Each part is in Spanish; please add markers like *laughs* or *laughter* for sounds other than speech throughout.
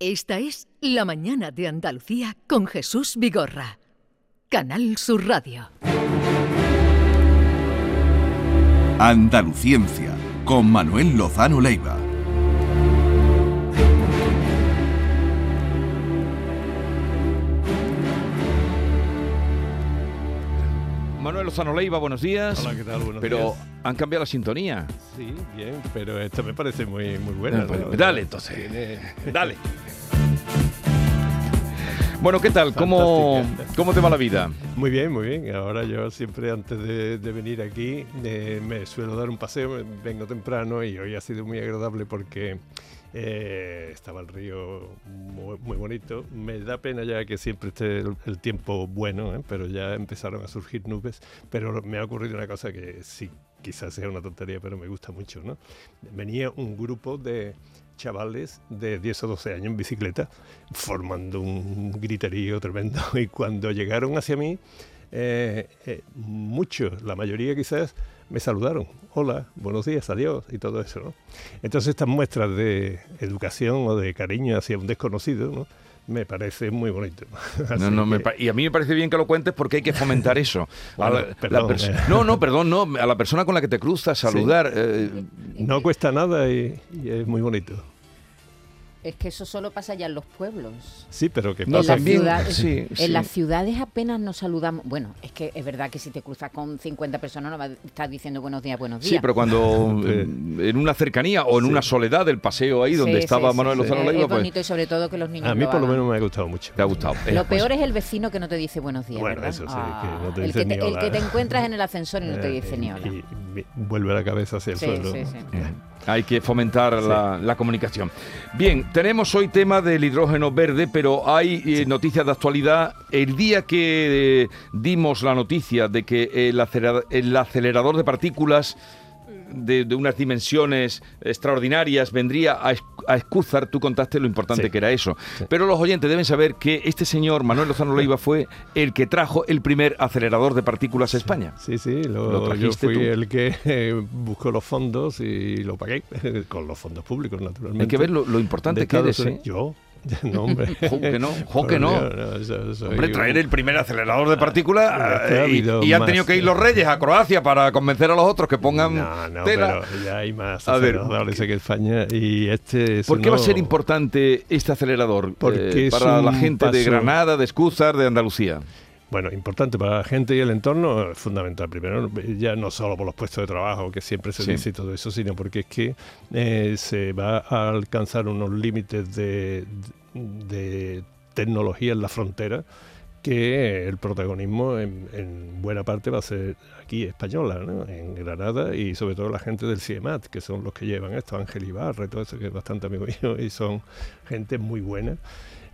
Esta es La Mañana de Andalucía con Jesús Vigorra. Canal Sur Radio. Andaluciencia con Manuel Lozano Leiva. Manuel Lozano Leiva, buenos días. Hola, ¿qué tal? Buenos Pero días. han cambiado la sintonía. Sí, bien, pero esta me parece muy, muy buena. Dale entonces. Dale. *laughs* Bueno, ¿qué tal? ¿Cómo. ¿Cómo te va la vida? Muy bien, muy bien. Ahora yo siempre antes de, de venir aquí eh, me suelo dar un paseo, vengo temprano y hoy ha sido muy agradable porque eh, estaba el río muy, muy bonito. Me da pena ya que siempre esté el, el tiempo bueno, ¿eh? pero ya empezaron a surgir nubes. Pero me ha ocurrido una cosa que sí, quizás sea una tontería, pero me gusta mucho. ¿no? Venía un grupo de chavales de 10 o 12 años en bicicleta formando un griterío tremendo *laughs* y cuando llegaron hacia mí eh, eh, muchos, la mayoría quizás, me saludaron. Hola, buenos días, adiós y todo eso. ¿no? Entonces estas muestras de educación o de cariño hacia un desconocido ¿no? me parece muy bonito. *laughs* No, no, me que- pa- y a mí me parece bien que lo cuentes porque hay que fomentar *laughs* eso. Bueno, la- perdón, eh. no, no, perdón, no. A la persona con la que te cruzas, saludar. eh, no cuesta nada y, y es muy bonito. Es que eso solo pasa ya en los pueblos. Sí, pero que En No, pasa las, también, ciudades, sí, en sí. las ciudades apenas nos saludamos. Bueno, es que es verdad que si te cruzas con 50 personas no vas a estar diciendo buenos días, buenos días. Sí, pero cuando *laughs* eh, en una cercanía o en Sí. una soledad del paseo ahí donde Sí, estaba sí, Manuel. Lozano Leiva, Es pues bonito y sobre todo que los niños A mí por lo menos me ha gustado mucho. te ha gustado. Eh, Lo pues, peor es el vecino que no te dice buenos días, Bueno, ¿verdad? eso sí, Ah, que no te el, dice que ni te, el hola. que te encuentras en el ascensor y no te Eh, dice ni hola. y- y vuelve la cabeza hacia el Sí, suelo. sí, sí. Hay que fomentar la, la comunicación. Bien, tenemos hoy tema del hidrógeno verde, pero hay eh, noticias de actualidad. El día que eh, dimos la noticia de que el, el acelerador de partículas de, de unas dimensiones extraordinarias vendría a, a Escúzar, tú contaste lo importante Sí. que era eso. Sí. Pero los oyentes deben saber que este señor, Manuel Lozano Leiva, fue el que trajo el primer acelerador de partículas a España. Sí, sí, lo- Lo yo trajiste fui tú. el que eh, buscó los fondos y lo pagué, *laughs* con los fondos públicos, naturalmente. Hay que ver lo, lo importante que eres. ¿eh? Yo, *laughs* no, hombre. Jo, que no, jo, que no. Soy Hombre, traer el primer acelerador de partículas Después ha eh, y, han tenido que ir los reyes a Croacia para convencer a los otros que pongan No, no, tela. pero ya hay más aceleradores en España y este es ¿Por qué va a ser importante este acelerador Porque eh, para la gente de Granada, de Escúzar, de Andalucía? Bueno, importante para la gente y el entorno, es fundamental. Primero, ya no solo por los puestos de trabajo, que siempre se Sí. dice y todo eso, sino porque es que eh, se va a alcanzar unos límites de, de tecnología en la frontera que el protagonismo en, en buena parte va a ser aquí española, ¿no? en Granada y sobre todo la gente del CIEMAT, que son los que llevan esto, Ángel Ibarra y todo eso, que es bastante amigo *laughs* mío y son gente muy buena.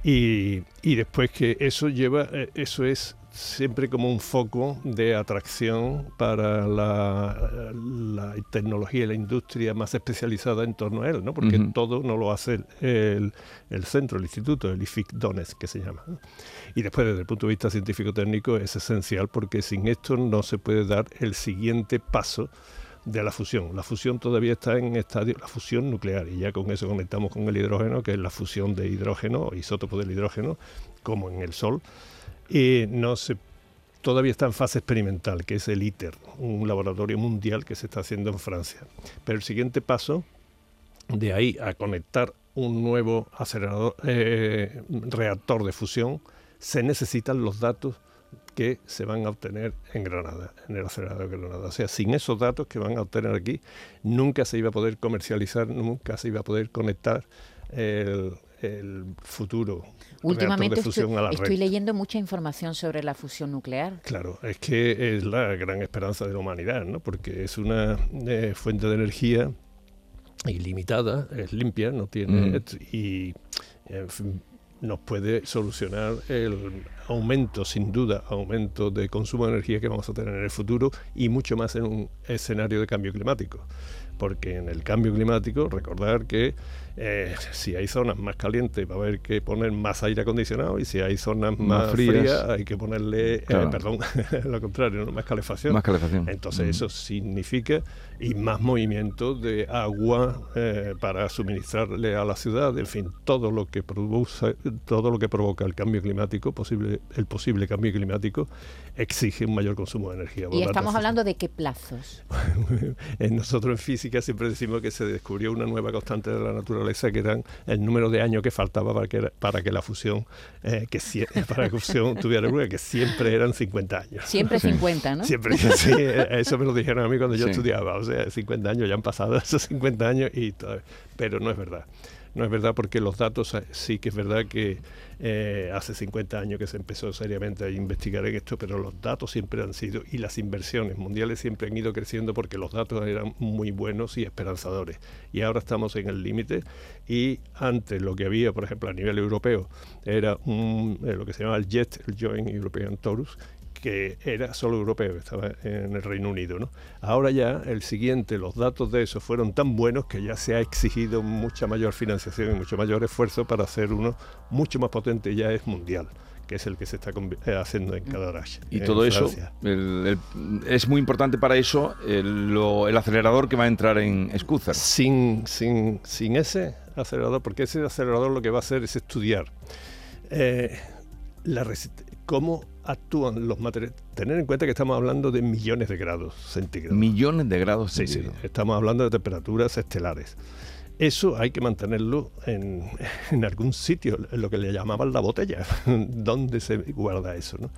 Y, y después que eso lleva, eh, eso es siempre como un foco de atracción para la, la tecnología y la industria más especializada en torno a él, ¿no? porque Ujú. todo no lo hace el, el- centro, el instituto, el IFIC Donetsk, que se llama. Y después, desde el punto de vista científico-técnico, es esencial porque sin esto no se puede dar el siguiente paso de la fusión. La fusión todavía está en estadio, la fusión nuclear, y ya con eso conectamos con el hidrógeno, que es la fusión de hidrógeno, isótopo del hidrógeno, como en el Sol. Y no se todavía está en fase experimental, que es el ITER, un laboratorio mundial que se está haciendo en Francia. Pero el siguiente paso, de ahí a conectar un nuevo acelerador, eh, reactor de fusión, se necesitan los datos que se van a obtener en Granada, en el acelerador de Granada. O sea, sin esos datos que van a obtener aquí, nunca se iba a poder comercializar, nunca se iba a poder conectar el, el futuro Últimamente reactor de fusión estoy, a la estoy red. leyendo mucha información sobre la fusión nuclear. Claro, es que es la gran esperanza de la humanidad, ¿no? Porque es una eh, fuente de energía ilimitada, es limpia, no tiene Mm. y en fin, nos puede solucionar el aumento, sin duda, aumento de consumo de energía que vamos a tener en el futuro y mucho más en un escenario de cambio climático. Porque en el cambio climático, recordar que Eh, si hay zonas más calientes va a haber que poner más aire acondicionado y si hay zonas más, frías. hay que ponerle, eh, perdón, *laughs* lo contrario, más calefacción. Más calefacción. Entonces eso significa y más movimiento de agua eh, para suministrarle a la ciudad, en fin, todo lo que produce, todo lo que provoca el cambio climático, posible, el posible cambio climático, exige un mayor consumo de energía. ¿Y estamos hablando de qué plazos? *laughs* Nosotros en física siempre decimos que se descubrió una nueva constante de la naturaleza que eran el número de años que faltaba para que, para que la fusión, eh, que *laughs* para que la fusión tuviera lugar, que siempre eran 50 años. Siempre 50, ¿no? Siempre, sí, eso me lo dijeron a mí cuando yo estudiaba, o sea, 50 años ya han pasado esos 50 años y pero no es verdad no es verdad porque los datos eh, sí que es verdad que eh, hace 50 años que se empezó seriamente a investigar en esto, pero los datos siempre han sido y las inversiones mundiales siempre han ido creciendo porque los datos eran muy buenos y esperanzadores. Y ahora estamos en el límite y antes lo que había, por ejemplo, a nivel europeo, era eh, lo que se llama el JET, el Joint European Taurus, que era solo europeo, estaba en el Reino Unido. ¿no? Ahora ya el siguiente, los datos de eso fueron tan buenos que ya se ha exigido mucha mayor financiación y mucho mayor esfuerzo para hacer uno mucho más potente, ya es mundial que es el que se está eh, haciendo en Cadarache. Y todo eso, es muy importante para eso el, acelerador que va a entrar en Scuzer. Sin, sin, sin ese acelerador, porque ese acelerador lo que va a hacer es estudiar eh, la cómo actúan los materiales. Tener en cuenta que estamos hablando de millones de grados centígrados. Millones de grados centígrados. Sí, sí. Estamos hablando de temperaturas estelares. Eso hay que mantenerlo en, *laughs* en algún sitio, en lo que le llamaban la botella, *laughs* donde se guarda eso. ¿no?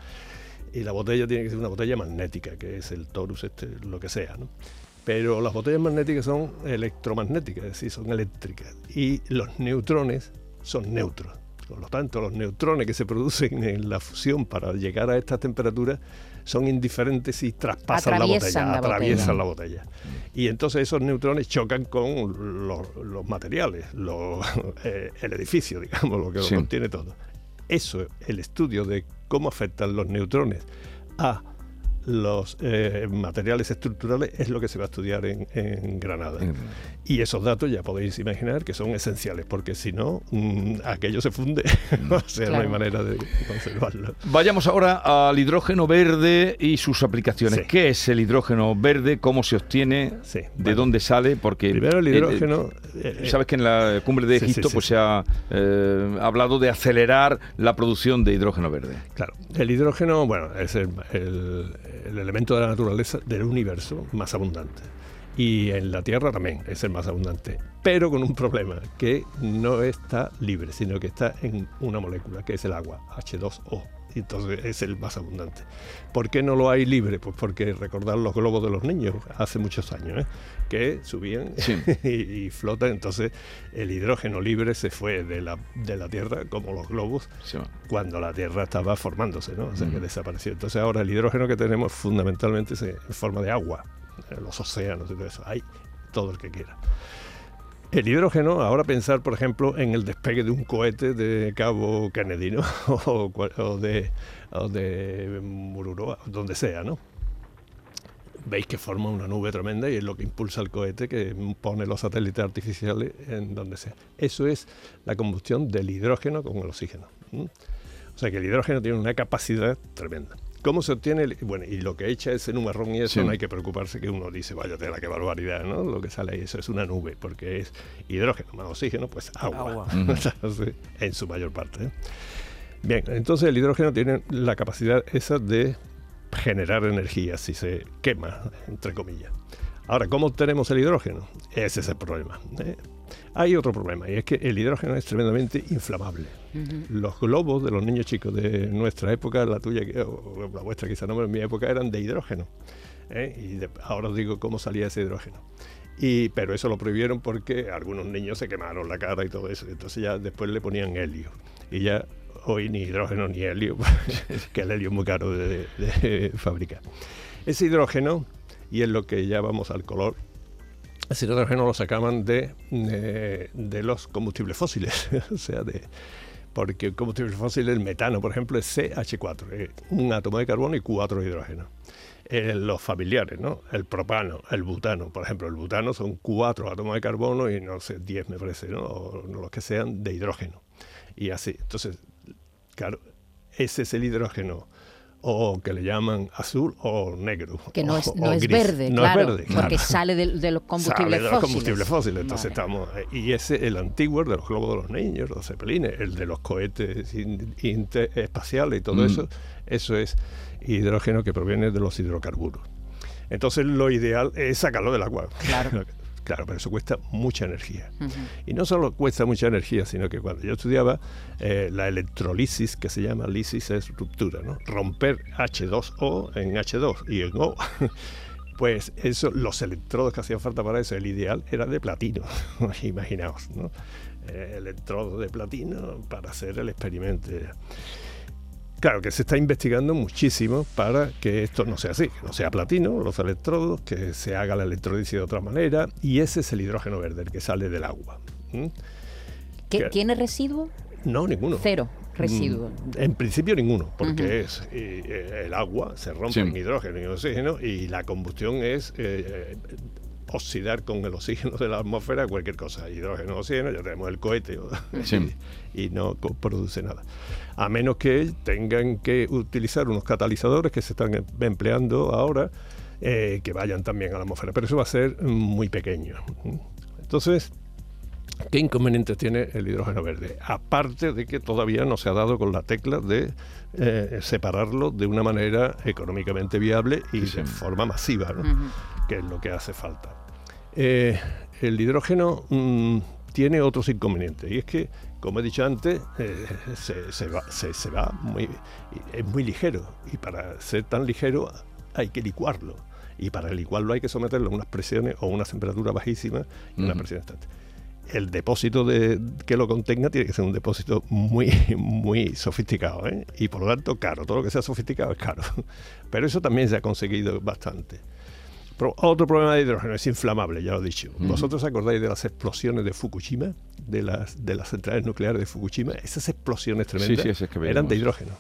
Y la botella tiene que ser una botella magnética, que es el torus, este, lo que sea. ¿no? Pero las botellas magnéticas son electromagnéticas, es decir, son eléctricas. Y los neutrones son neutros. Por lo tanto, los neutrones que se producen *laughs* en la fusión para llegar a estas temperaturas son indiferentes y traspasan la botella, atraviesan la botella. Y entonces esos neutrones chocan con los, materiales, *laughs* eh, el edificio, digamos, lo que lo contiene todo. Eso, el estudio de cómo afectan los neutrones a los eh, materiales estructurales es lo que se va a estudiar en, Granada. Y esos datos ya podéis imaginar que son esenciales, porque si no, mm, aquello se funde. *laughs* o sea, no hay manera de conservarlo. Vayamos ahora al hidrógeno verde y sus aplicaciones. ¿Qué es el hidrógeno verde? ¿Cómo se obtiene? ¿De dónde sale? Porque Primero el hidrógeno... Eh, eh, sabes que en la cumbre de Egipto pues se ha hablado de acelerar la producción de hidrógeno verde. Claro, el hidrógeno, bueno, es el el elemento de la naturaleza del universo más abundante. Y en la Tierra también es el más abundante, pero con un problema, que no está libre, sino que está en una molécula, que es el agua, H2O. Entonces es el más abundante. ¿Por qué no lo hay libre? Pues porque recordar los globos de los niños hace muchos años, ¿eh? que subían *laughs* y, flotan. Entonces el hidrógeno libre se fue de la, de la Tierra como los globos cuando la Tierra estaba formándose, ¿no? O sea, que desapareció. Entonces ahora el hidrógeno que tenemos fundamentalmente es en forma de agua, los océanos y todo eso. Hay todo el que quiera. El hidrógeno, ahora pensar, por ejemplo, en el despegue de un cohete de Cabo Kennedy, *laughs* o, de, Mururoa, donde sea, ¿no? Veis que forma una nube tremenda y es lo que impulsa el cohete que pone los satélites artificiales en donde sea. Eso es la combustión del hidrógeno con el oxígeno. O sea que el hidrógeno tiene una capacidad tremenda. ¿Cómo se obtiene? Bueno, y lo que echa ese nubarrón y eso no hay que preocuparse que uno dice, vaya tela, qué barbaridad, ¿no? Lo que sale ahí, eso es una nube, porque es hidrógeno más oxígeno, pues agua, *laughs* en su mayor parte. ¿eh? Bien, entonces el hidrógeno tiene la capacidad esa de generar energía si se quema, entre comillas. Ahora, ¿cómo obtenemos el hidrógeno? Ese es el problema. ¿eh? Hay otro problema, y es que el hidrógeno es tremendamente inflamable. Los globos de los niños chicos de nuestra época, la tuya o la vuestra quizá no, pero en mi época eran de hidrógeno. ¿eh? Y ahora os digo cómo salía ese hidrógeno. Y, pero eso lo prohibieron porque algunos niños se quemaron la cara y todo eso. Entonces ya después le ponían helio. Y ya hoy ni hidrógeno ni helio, *laughs* que el helio es muy caro de, de fabricar. Ese hidrógeno, y es lo que ya vamos al color, ese hidrógeno lo sacaban de, de, los combustibles fósiles, *laughs* o sea, de, porque el combustible fósil, el metano, por ejemplo, es CH4, un átomo de carbono y cuatro de hidrógeno. eh, los familiares, ¿no? El propano, el butano, por ejemplo, el butano son cuatro átomos de carbono y no sé, diez me parece, ¿no? O los que sean de hidrógeno. Y así. Entonces, claro, ese es el hidrógeno o que le llaman azul o negro. Que no o- es, o no es gris. verde, no claro, es verde, porque claro. sale de, de los combustibles Sale de los fósiles. combustibles fósiles. Entonces Vale. estamos. eh, Y ese, el antiguo, el de los globos de los niños, los cepelines, el de los cohetes interespaciales y todo Mm. eso, eso es hidrógeno que proviene de los hidrocarburos. Entonces lo ideal es sacarlo del agua. Claro. *laughs* Claro, pero eso cuesta mucha energía. Ujú. Y no solo cuesta mucha energía, sino que cuando yo estudiaba eh, la electrolisis, que se llama lisis, es ruptura, ¿no? Romper H2O en H2 y en O. *laughs* Pues eso, los electrodos que hacían falta para eso, el ideal era de platino, *laughs* imaginaos, ¿no? Eh, electrodos de platino para hacer el experimento. Claro que se está investigando muchísimo para que esto no sea así, que no sea platino, los electrodos, que se haga la electrolisis de otra manera, y ese es el hidrógeno verde, el que sale del agua. ¿Qué- que- ¿Tiene residuo? No, ninguno. Cero residuo. Mm, En principio ninguno, porque es eh, eh, el agua se rompe Sí. en hidrógeno y oxígeno y la combustión es eh, oxidar con el oxígeno de la atmósfera cualquier cosa, hidrógeno, oxígeno, ya tenemos el cohete Sí. *laughs* y no produce nada. A menos que tengan que utilizar unos catalizadores que se están em- empleando ahora eh, que vayan también a la atmósfera, pero eso va a ser muy pequeño. Entonces, ¿Qué inconvenientes tiene el hidrógeno verde? Aparte de que todavía no se ha dado con la tecla de eh, separarlo de una manera económicamente viable y Sí, sí. de forma masiva, ¿no? Que es lo que hace falta. Eh, el hidrógeno mm, tiene otros inconvenientes y es que, como he dicho antes, eh, se, se va, se- se va muy, es muy ligero y para ser tan ligero hay que licuarlo y para licuarlo hay que someterlo a unas presiones o unas temperaturas bajísimas y una Ujú. presión constante el depósito de, que lo contenga tiene que ser un depósito muy, muy sofisticado ¿eh? y por lo tanto caro. Todo lo que sea sofisticado es caro. *laughs* Pero eso también se ha conseguido bastante. Otro problema de hidrógeno es inflamable, ya lo he dicho. Mm. ¿Vosotros acordáis de las explosiones de Fukushima? De las, de las centrales nucleares de Fukushima. Esas explosiones tremendas sí, esas que eran de hidrógeno.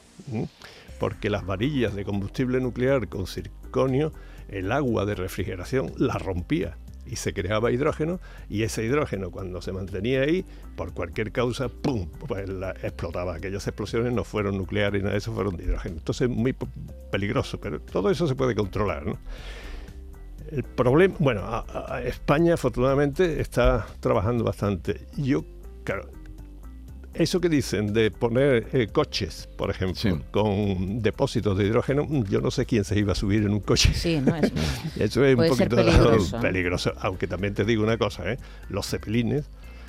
Porque las varillas de combustible nuclear con circonio, el agua de refrigeración la rompía y se creaba hidrógeno y ese hidrógeno cuando se mantenía ahí por cualquier causa pum pues la- explotaba aquellas explosiones no fueron nucleares nada de eso fueron de hidrógeno entonces muy peligroso pero todo eso se puede controlar ¿no? El problema bueno a- a- España afortunadamente está trabajando bastante yo claro eso que dicen de poner eh, coches, por ejemplo, Sí. con depósitos de hidrógeno, yo no sé quién se iba a subir en un coche. Sí, no es. *laughs* Eso es Puede un poquito peligroso. peligroso. Aunque también te digo una cosa, ¿eh? los cepelines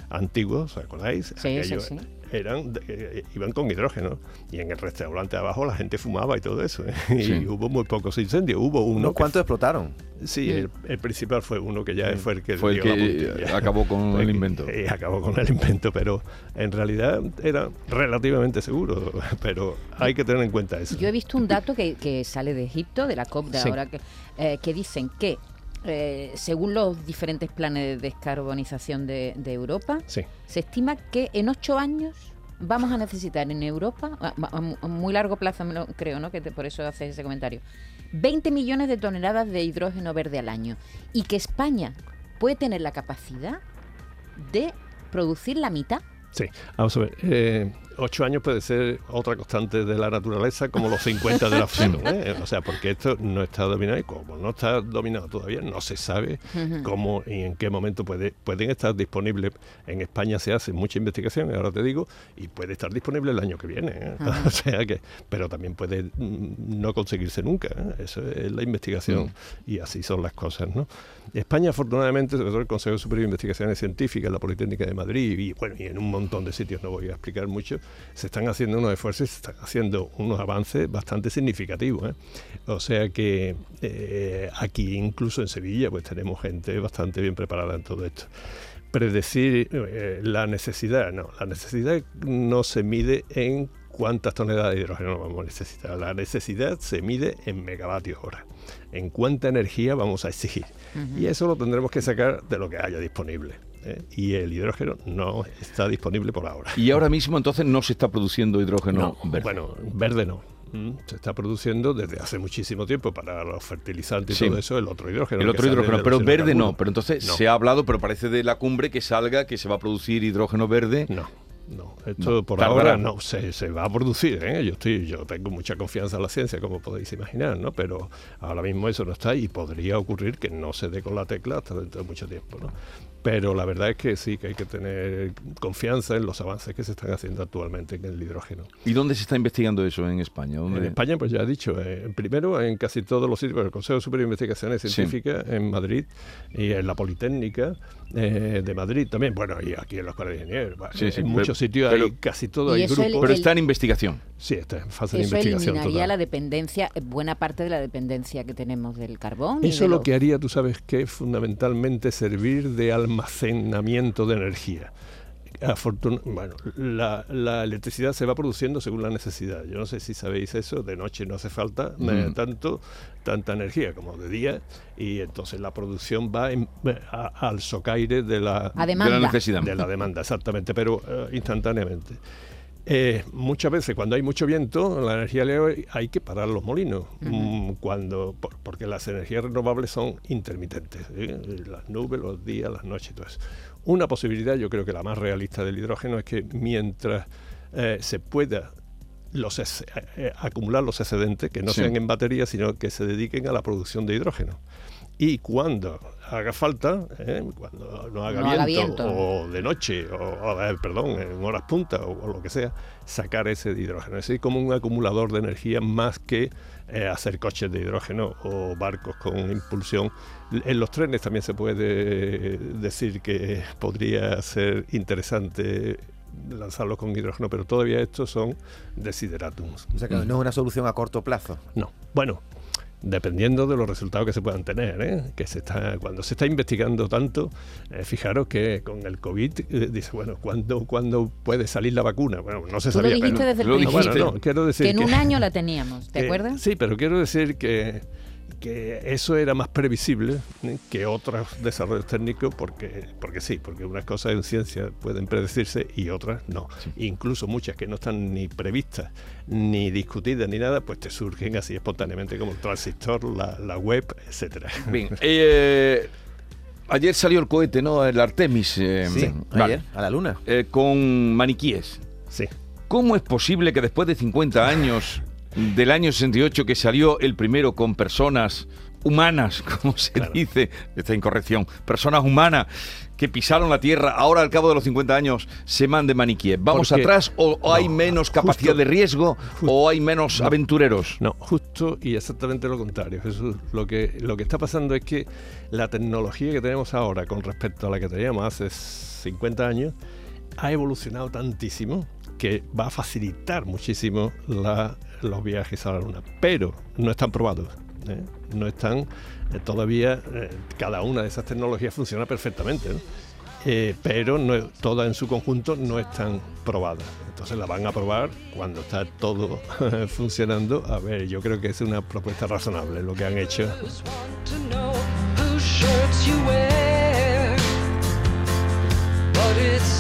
antiguos, ¿os acordáis? Sí, sí, Aquellos sí. Eran, eh, iban con hidrógeno y en el restaurante abajo la gente fumaba y todo eso. ¿eh? *laughs* Y Sí. hubo muy pocos incendios. Hubo uno. ¿Unos que- cuántos explotaron? Sí, el, el principal fue uno que ya fue el que Fue el la acabó con Fue *laughs* el invento. acabó con el invento, pero en realidad era relativamente seguro. *laughs* Pero hay que tener en cuenta eso. Yo he visto un dato que, que sale de Egipto, de la COP de Sí. ahora, que, eh, que dicen que eh, según los diferentes planes de descarbonización de, de Europa, Sí. se estima que en ocho años vamos a necesitar en Europa, a, a mu- a muy largo plazo creo, ¿no? que te- por eso haces ese comentario, 20 millones de toneladas de hidrógeno verde al año y que España puede tener la capacidad de producir la mitad. Sí, vamos a ver. eh, ocho años puede ser otra constante de la naturaleza como los 50 de la *laughs* fusión. ¿eh? O sea, porque esto no está dominado y como no está dominado todavía, no se sabe cómo y en qué momento puede, pueden estar disponibles. En España se hace mucha investigación, ahora te digo, y puede estar disponible el año que viene. ¿eh? *laughs* O sea que, pero también puede mm, no conseguirse nunca. ¿eh? Eso es la investigación y así son las cosas, ¿no? España, afortunadamente, sobre todo el Consejo Superior de Investigaciones Científicas, la Politécnica de Madrid y, bueno, y en un montón de sitios, no voy a explicar mucho, se están haciendo unos esfuerzos, se están haciendo unos avances bastante significativos. ¿eh? O sea que eh, aquí, incluso en Sevilla, pues tenemos gente bastante bien preparada en todo esto. Predecir eh, la necesidad, no, la necesidad no se mide en cuántas toneladas de hidrógeno vamos a necesitar. La necesidad se mide en megavatios hora, en cuánta energía vamos a exigir. Y eso lo tendremos que sacar de lo que haya disponible. ¿Eh? Y el hidrógeno no está disponible por ahora. Y ahora mismo entonces no se está produciendo hidrógeno verde. Bueno, verde no. Mm, Se está produciendo desde hace muchísimo tiempo para los fertilizantes y Sí. todo eso, el otro hidrógeno. El otro hidrógeno, pero verde no. Pero entonces No. se ha hablado, pero parece de la cumbre que salga que se va a producir hidrógeno verde. No, no. Esto No, por tardará. ahora no se, se va a producir. ¿eh? Yo estoy, yo tengo mucha confianza en la ciencia, como podéis imaginar, ¿no? Pero ahora mismo eso no está y podría ocurrir que no se dé con la tecla hasta dentro de mucho tiempo, ¿no? Pero la verdad es que sí, que hay que tener confianza en los avances que se están haciendo actualmente en el hidrógeno. ¿Y dónde se está investigando eso en España? ¿Dónde? En España, pues ya he dicho, eh, primero en casi todos los sitios, el Consejo Superior de Investigaciones Sí. Científicas en Madrid y en la Politécnica eh, de Madrid también, bueno, y aquí en los Colegios de Ingenieros, bueno, Sí, sí, en pero- muchos sitios pero- hay casi todo, hay eso el- grupos. Pero está en investigación. Sí, está en fase de Eso investigación eliminaría total. la dependencia, eh, buena parte de la dependencia que tenemos del carbón. Eso de lo los- que haría, tú sabes, que es fundamentalmente servir de almacenamiento de energía. Bueno, la, la electricidad se va produciendo según la necesidad. Yo no sé si sabéis eso, de noche no hace falta eh, Mm. tanto tanta energía como de día y entonces la producción va en- a- al socaire de la, De demanda. la necesidad. de la demanda, exactamente, pero eh, instantáneamente. Eh, muchas veces cuando hay mucho viento, la energía eléctrica hay que parar los molinos, mm, cuando por- porque las energías renovables son intermitentes, ¿eh? las nubes, los días, las noches y todo eso. Una posibilidad, yo creo que la más realista del hidrógeno es que mientras eh, se pueda los ex- eh, eh, acumular los excedentes, que no Sí. sean en baterías, sino que se dediquen a la producción de hidrógeno. Y cuando haga falta, ¿eh? cuando no haga, No haga viento, o de noche, o, o, perdón, en horas punta o, o lo que sea, sacar ese de hidrógeno. Es decir, como un acumulador de energía más que eh, hacer coches de hidrógeno o barcos con impulsión. En los trenes también se puede decir que podría ser interesante lanzarlos con hidrógeno, pero todavía estos son desideratums. O sea que no es una solución a corto plazo. No, bueno, dependiendo de los resultados que se puedan tener, ¿eh? que se está, cuando se está investigando tanto, eh, fijaros que con el COVID eh, dice, bueno, ¿cuándo, ¿cuándo puede salir la vacuna? Bueno, no se Tú lo sabía. dijiste pero- desde el No, dijiste. principio. bueno, no, quiero decir que en un año la teníamos, ¿te *laughs* que- acuerdas? Sí, pero quiero decir que, que eso era más previsible ¿eh? que otros desarrollos técnicos, porque, porque sí, porque unas cosas en ciencia pueden predecirse y otras no. Incluso muchas que no están ni previstas, ni discutidas, ni nada, pues te surgen así espontáneamente como el transistor, la, la web, etcétera. Bien. eh, ayer salió el cohete, ¿no? El Artemis. eh, Sí, vale. ayer, a la luna. Eh, con maniquíes. Sí. ¿Cómo es posible que después de 50 años del año 68 que salió el primero con personas humanas, *laughs* como se Claro. dice, esta incorrección, personas humanas que pisaron la Tierra, ahora al cabo de los 50 años se mande maniquíes? ¿Vamos Porque- atrás o, o hay No, menos capacidad justo- de riesgo justo- o hay menos aventureros? No, justo y exactamente lo contrario. Jesús. Lo que, lo que está pasando es que la tecnología que tenemos ahora con respecto a la que teníamos hace 50 años ha evolucionado tantísimo que va a facilitar muchísimo la- los viajes a la Luna. Pero no están probados. ¿eh? No están eh, todavía, eh, cada una de esas tecnologías funciona perfectamente. ¿no? Eh, pero no, todas en su conjunto no están probadas. Entonces la van a probar cuando está todo *laughs* funcionando. A ver, yo creo que es una propuesta razonable lo que han hecho.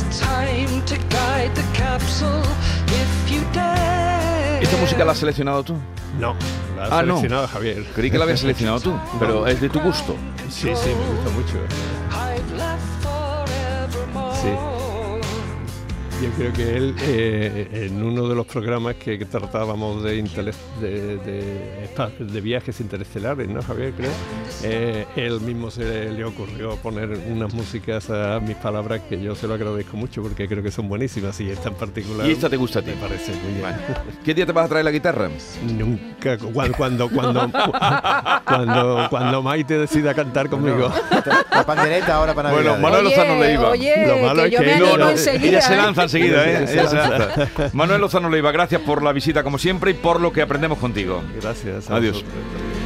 time to guide the capsule if you dare. ¿Esta música la has seleccionado tú? No, la ha Ah, no. seleccionado Javier. Creí que la habías seleccionado tú, pero es de tu gusto. Sí, sí, me gusta mucho. Yo creo que él, eh, en uno de los programas que, tratábamos de, de, de viajes interestelares, ¿no, Javier? Creo. eh, él mismo se le, le ocurrió poner unas músicas a mis palabras que yo se lo agradezco mucho porque creo que son buenísimas y esta en particular. ¿Y esta te gusta a ti? Me parece muy bien. Vale. ¿Qué día te vas a traer la guitarra? Nunca, cuando, cuando, cuando, cuando, cuando Maite decida cantar conmigo. La pandereta ahora para Bueno. Manuel Lozano Leiva. Oye, Lo malo que es yo que me no, animo no, enseguida. Ella se ¿eh? lanza enseguida, ¿eh? Manuel Lozano Leiva, gracias por la visita como siempre y por lo que aprendemos contigo. Gracias. Adiós. vosotros.